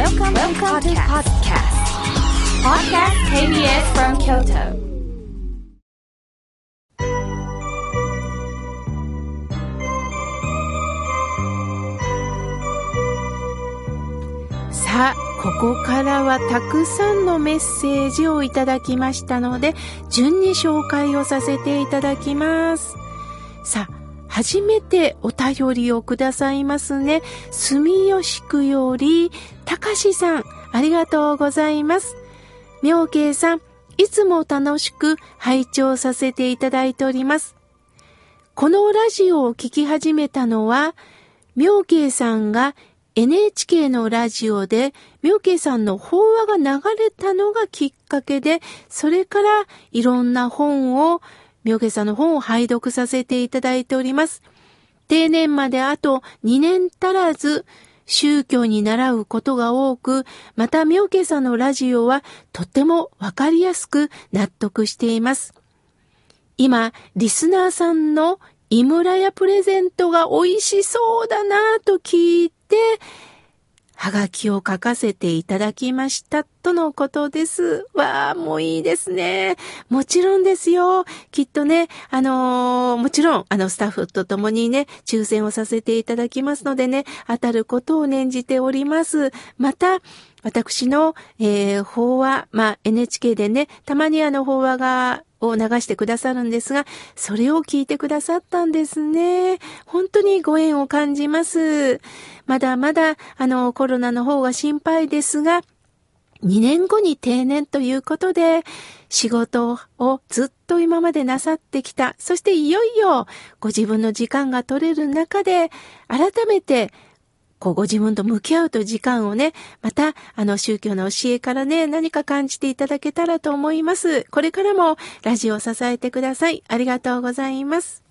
Welcome, Welcome to podcast. Podcast KBS from Kyoto. さあ、ここからはたくさんのメッセージをいただきましたので、順に紹介をさせていただきます。さあ、初めてお便りをくださいますね。住吉区より、たかしさん、ありがとうございます。妙慶さん、いつも楽しく拝聴させていただいております。このラジオを聞き始めたのは、妙慶さんが NHK のラジオで妙慶さんの法話が流れたのがきっかけで、それからいろんな本を、妙慶さんの本を拝読させていただいております。定年まであと2年足らず、宗教に習うことが多く、また妙慶さんのラジオはとってもわかりやすく納得しています。今、リスナーさんの井村屋プレゼントが美味しそうだなぁと聞いて、はがきを書かせていただきましたとのことです。わあ、もういいですね。もちろんですよ。きっとね、あのーもちろん、あの、スタッフと共にね、抽選をさせていただきますのでね、当たることを念じております。また、私の、えー法話、まあ、NHK でね、たまにあの、法話が、を流してくださるんですが、それを聞いてくださったんですね。本当にご縁を感じます。まだまだ、あの、コロナの方が心配ですが、2年後に定年ということで、仕事をずっと今までなさってきた。そしていよいよご自分の時間が取れる中で、改めてこう、ご自分と向き合うと時間をね、また、あの、宗教の教えからね、何か感じていただけたらと思います。これからも、ラジオを支えてください。ありがとうございます。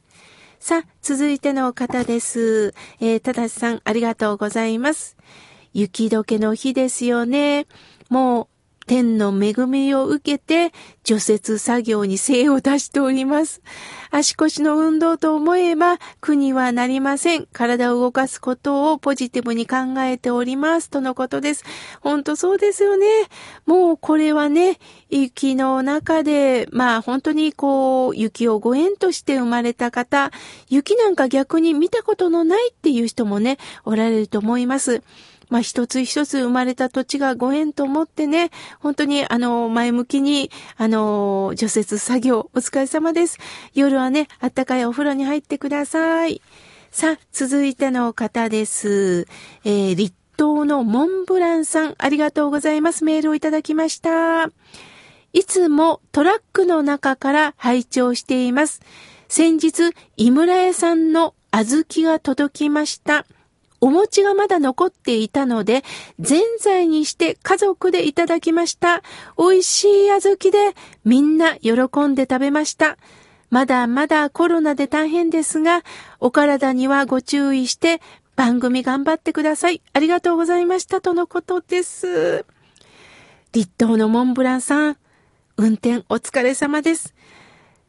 さあ、続いての方です。えー、ただしさん、ありがとうございます。雪解けの日ですよね。もう、天の恵みを受けて、除雪作業に精を出しております。足腰の運動と思えば苦にはなりません。体を動かすことをポジティブに考えております。とのことです。本当そうですよね。もうこれはね、雪の中で、まあ本当にこう、雪をご縁として生まれた方、雪なんか逆に見たことのないっていう人もね、おられると思います。まあ一つ一つ生まれた土地がご縁と思ってね、本当にあの、前向きに、あの、除雪作業、お疲れ様です。夜はね、あったかいお風呂に入ってください。さあ、続いての方です。えー、立東のモンブランさん、ありがとうございます。メールをいただきました。いつもトラックの中から拝聴しています。先日、井村屋さんの小豆が届きました。お餅がまだ残っていたので、ぜんざいにして家族でいただきました。美味しい小豆でみんな喜んで食べました。まだまだコロナで大変ですが、お体にはご注意して番組頑張ってください。ありがとうございました。とのことです。立東のモンブランさん、運転お疲れ様です。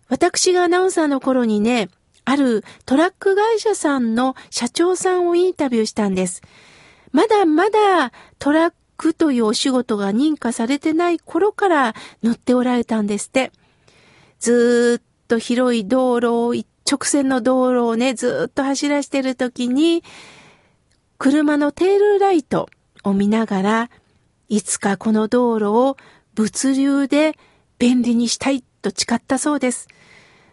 私がアナウンサーの頃にね、あるトラック会社さんの社長さんをインタビューしたんです。まだまだトラックというお仕事が認可されてない頃から乗っておられたんですって。ずーっと広い道路を、一直線の道路をね、ずーっと走らしてる時に、車のテールライトを見ながら、いつかこの道路を物流で便利にしたいと誓ったそうです。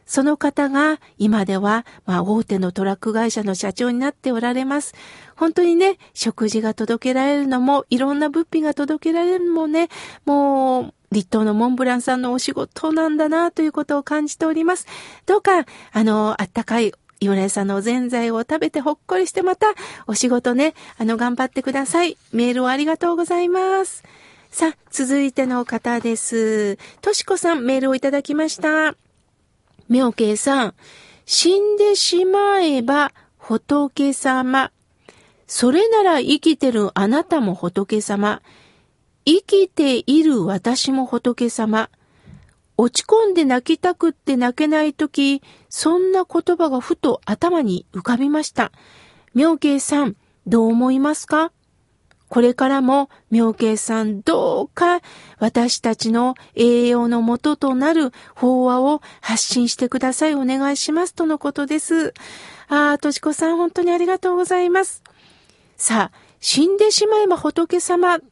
その方が今では、まあ、大手のトラック会社の社長になっておられます。本当にね、食事が届けられるのも、いろんな物品が届けられるのもね、もう、立東のモンブランさんのお仕事なんだなということを感じております。どうか、あの、あったかい井村屋さんのおぜんざいを食べてほっこりしてまた、お仕事ね、あの、頑張ってください。メールをありがとうございます。さあ、続いての方です。としこさん、メールをいただきました。妙慶さん、死んでしまえば仏様。それなら生きてるあなたも仏様。生きている私も仏様。落ち込んで泣きたくって泣けないとき、そんな言葉がふと頭に浮かびました。妙慶さん、どう思いますか？これからも妙慶さんどうか私たちの栄養のもととなる法話を発信してください。お願いします。とのことです。ああ、としこさん本当にありがとうございます。さあ、死んでしまえば仏様。例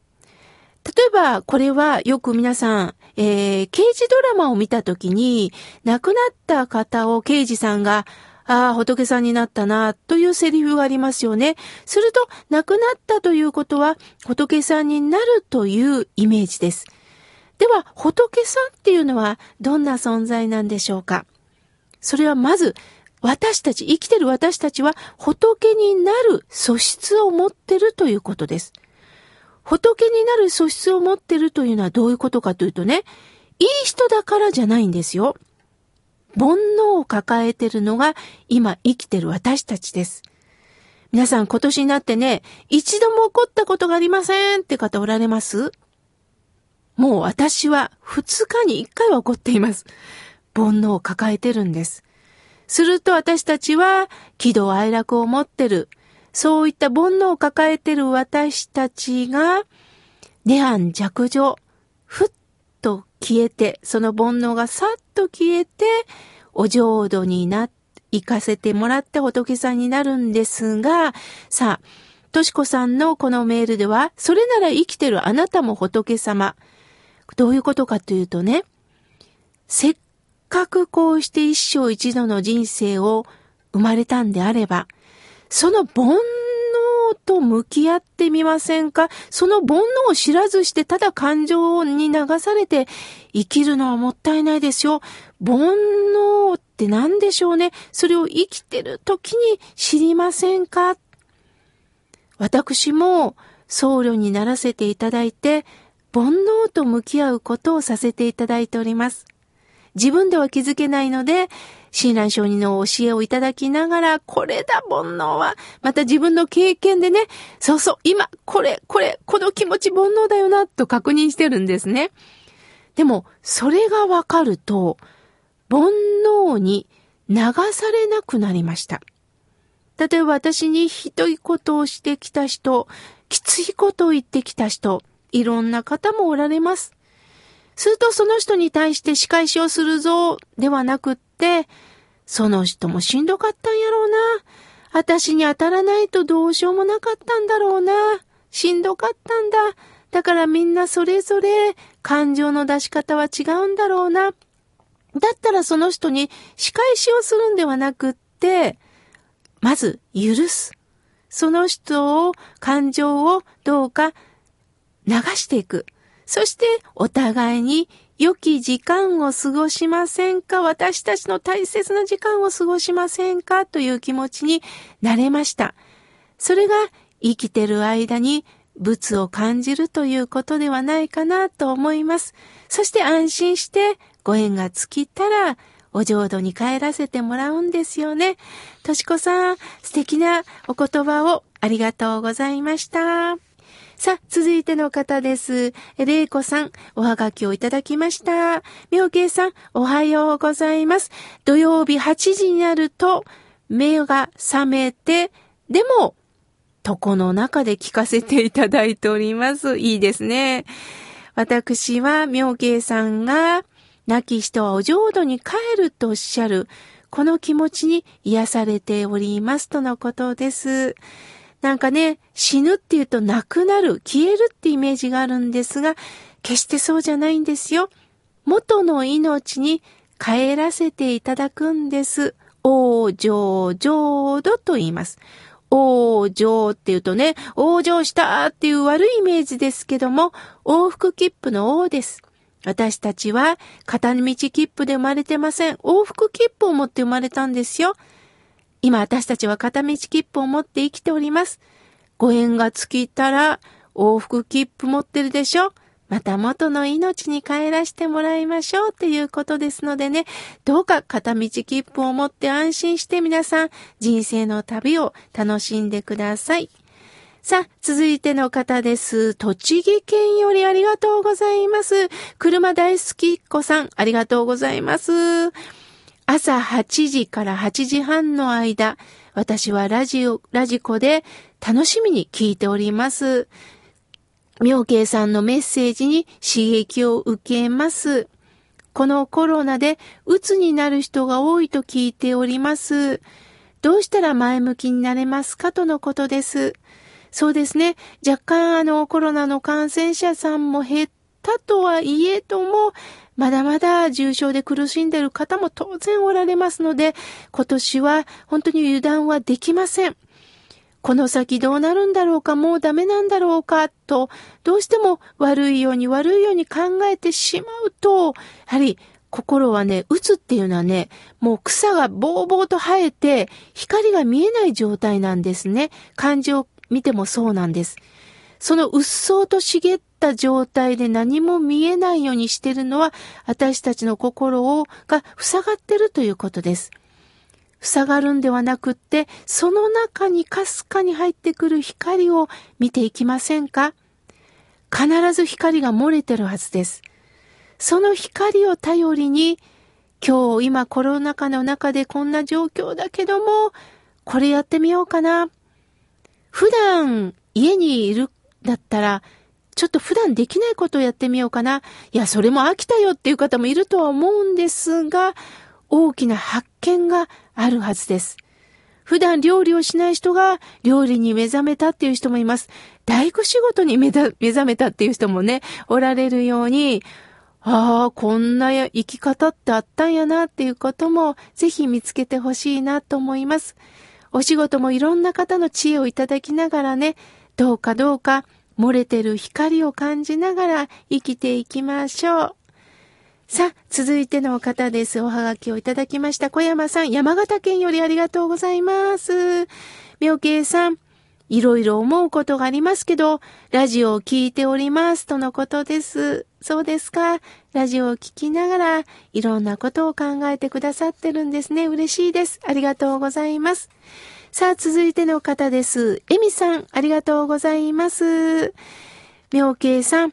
えば、これはよく皆さん、えー、刑事ドラマを見たときに、亡くなった方を刑事さんが、ああ、仏さんになったな、というセリフがありますよね。すると、亡くなったということは、仏さんになるというイメージです。では、仏さんっていうのはどんな存在なんでしょうか？それはまず、私たち、生きてる私たちは仏になる素質を持ってるということです。仏になる素質を持ってるというのはどういうことかというとね、いい人だからじゃないんですよ。煩悩を抱えてるのが今生きてる私たちです。皆さん今年になってね、一度も起こったことがありませんって方おられます？もう私は二日に一回は起こっています。煩悩を抱えてるんです。すると私たちは喜怒哀楽を持ってる。そういった煩悩を抱えてる私たちが、涅槃弱情、ふっと消えて、その煩悩がさっと消えて、お浄土にな、行かせてもらって仏さんになるんですが、さあ、としこさんのこのメールでは、それなら生きてるあなたも仏様。どういうことかというとね、せっかくこうして一生一度の人生を生まれたんであれば、その煩悩と向き合ってみませんか？その煩悩を知らずしてただ感情に流されて生きるのはもったいないですよ。煩悩って何でしょうね？それを生きてる時に知りませんか？私も僧侶にならせていただいて、煩悩と向き合うことをさせていただいております。自分では気づけないので、親鸞上人の教えをいただきながら、これだ、煩悩は。また自分の経験でね、そうそう、今、これ、これ、この気持ち煩悩だよな、と確認してるんですね。でも、それがわかると、煩悩に流されなくなりました。例えば私にひどいことをしてきた人、きついことを言ってきた人、いろんな方もおられます。するとその人に対して仕返しをするぞ、ではなくって、その人もしんどかったんやろうな。私に当たらないとどうしようもなかったんだろうな。しんどかったんだ。だからみんなそれぞれ感情の出し方は違うんだろうな。だったらその人に仕返しをするんではなくって、まず許す。その人を、感情をどうか流していく。そしてお互いに良き時間を過ごしませんか？私たちの大切な時間を過ごしませんか？という気持ちになれました。それが生きてる間に仏を感じるということではないかなと思います。そして安心してご縁が尽きたらお浄土に帰らせてもらうんですよね。としこさん、素敵なお言葉をありがとうございました。さあ、続いての方です。れいこさん、おはがきをいただきました。みょうけいさん、おはようございます。土曜日8時になると、目が覚めて、でも、床の中で聞かせていただいております。いいですね。私は、みょうけいさんが、亡き人はお浄土に帰るとおっしゃる、この気持ちに癒されておりますとのことです。なんかね、死ぬっていうと亡くなる、消えるってイメージがあるんですが、決してそうじゃないんですよ。元の命に帰らせていただくんです。往生浄土と言います。往生っていうとね、往生したっていう悪いイメージですけども、往復切符の王です。私たちは片道切符で生まれてません。往復切符を持って生まれたんですよ。今私たちは片道切符を持って生きております。ご縁が尽きたら往復切符持ってるでしょ？また元の命に帰らせてもらいましょうっていうことですのでね、どうか片道切符を持って安心して皆さん人生の旅を楽しんでください。さあ、続いての方です。栃木県よりありがとうございます。車大好きっ子さん、ありがとうございます。朝8時から8時半の間、私はラジオ、ラジコで楽しみに聞いております。妙慶さんのメッセージに刺激を受けます。このコロナで鬱になる人が多いと聞いております。どうしたら前向きになれますかとのことです。そうですね。若干あのコロナの感染者さんも減ったとはいえとも、まだまだ重症で苦しんでいる方も当然おられますので、今年は本当に油断はできません。この先どうなるんだろうか、もうダメなんだろうか、と、どうしても悪いように悪いように考えてしまうと、やはり心はね、打つっていうのはね、もう草がぼうぼうと生えて、光が見えない状態なんですね。漢字を見てもそうなんです。そのうっそうと茂った状態で何も見えないようにしてるのは、私たちの心を、が塞がってるということです。塞がるんではなくって、その中にかすかに入ってくる光を見ていきませんか？必ず光が漏れてるはずです。その光を頼りに、今日今コロナ禍の中でこんな状況だけども、これやってみようかな。普段家にいるだったら、ちょっと普段できないことをやってみようかな。いや、それも飽きたよっていう方もいるとは思うんですが、大きな発見があるはずです。普段料理をしない人が料理に目覚めたっていう人もいます。大工仕事に目覚めたっていう人もね、おられるように、ああ、こんな生き方ってあったんやなっていうこともぜひ見つけてほしいなと思います。お仕事もいろんな方の知恵をいただきながらね、どうかどうか漏れてる光を感じながら生きていきましょう。さあ、続いての方です。おはがきをいただきました。小山さん、山形県よりありがとうございます。妙慶さん、いろいろ思うことがありますけど、ラジオを聞いております、とのことです。そうですか？ラジオを聞きながら、いろんなことを考えてくださってるんですね。嬉しいです。ありがとうございます。さあ、続いての方です。エミさん、ありがとうございます。妙慶さん、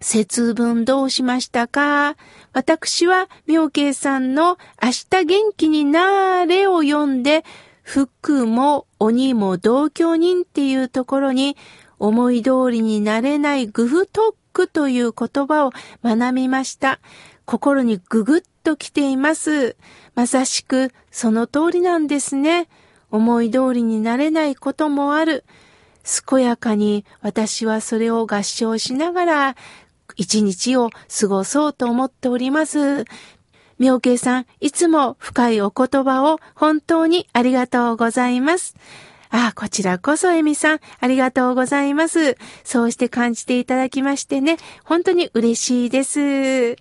節分どうしましたか？私は妙慶さんの明日元気になーれを読んで、福も鬼も同居人っていうところに思い通りになれないグフトックという言葉を学びました。心にぐぐっと来ています。まさしくその通りなんですね。思い通りになれないこともある。健やかに私はそれを合唱しながら一日を過ごそうと思っております。妙慶さん、いつも深いお言葉を本当にありがとうございます。ああ、こちらこそ、エミさん、ありがとうございます。そうして感じていただきましてね、本当に嬉しいです。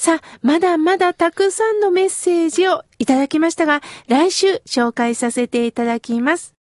さあ、まだまだたくさんのメッセージをいただきましたが、来週紹介させていただきます。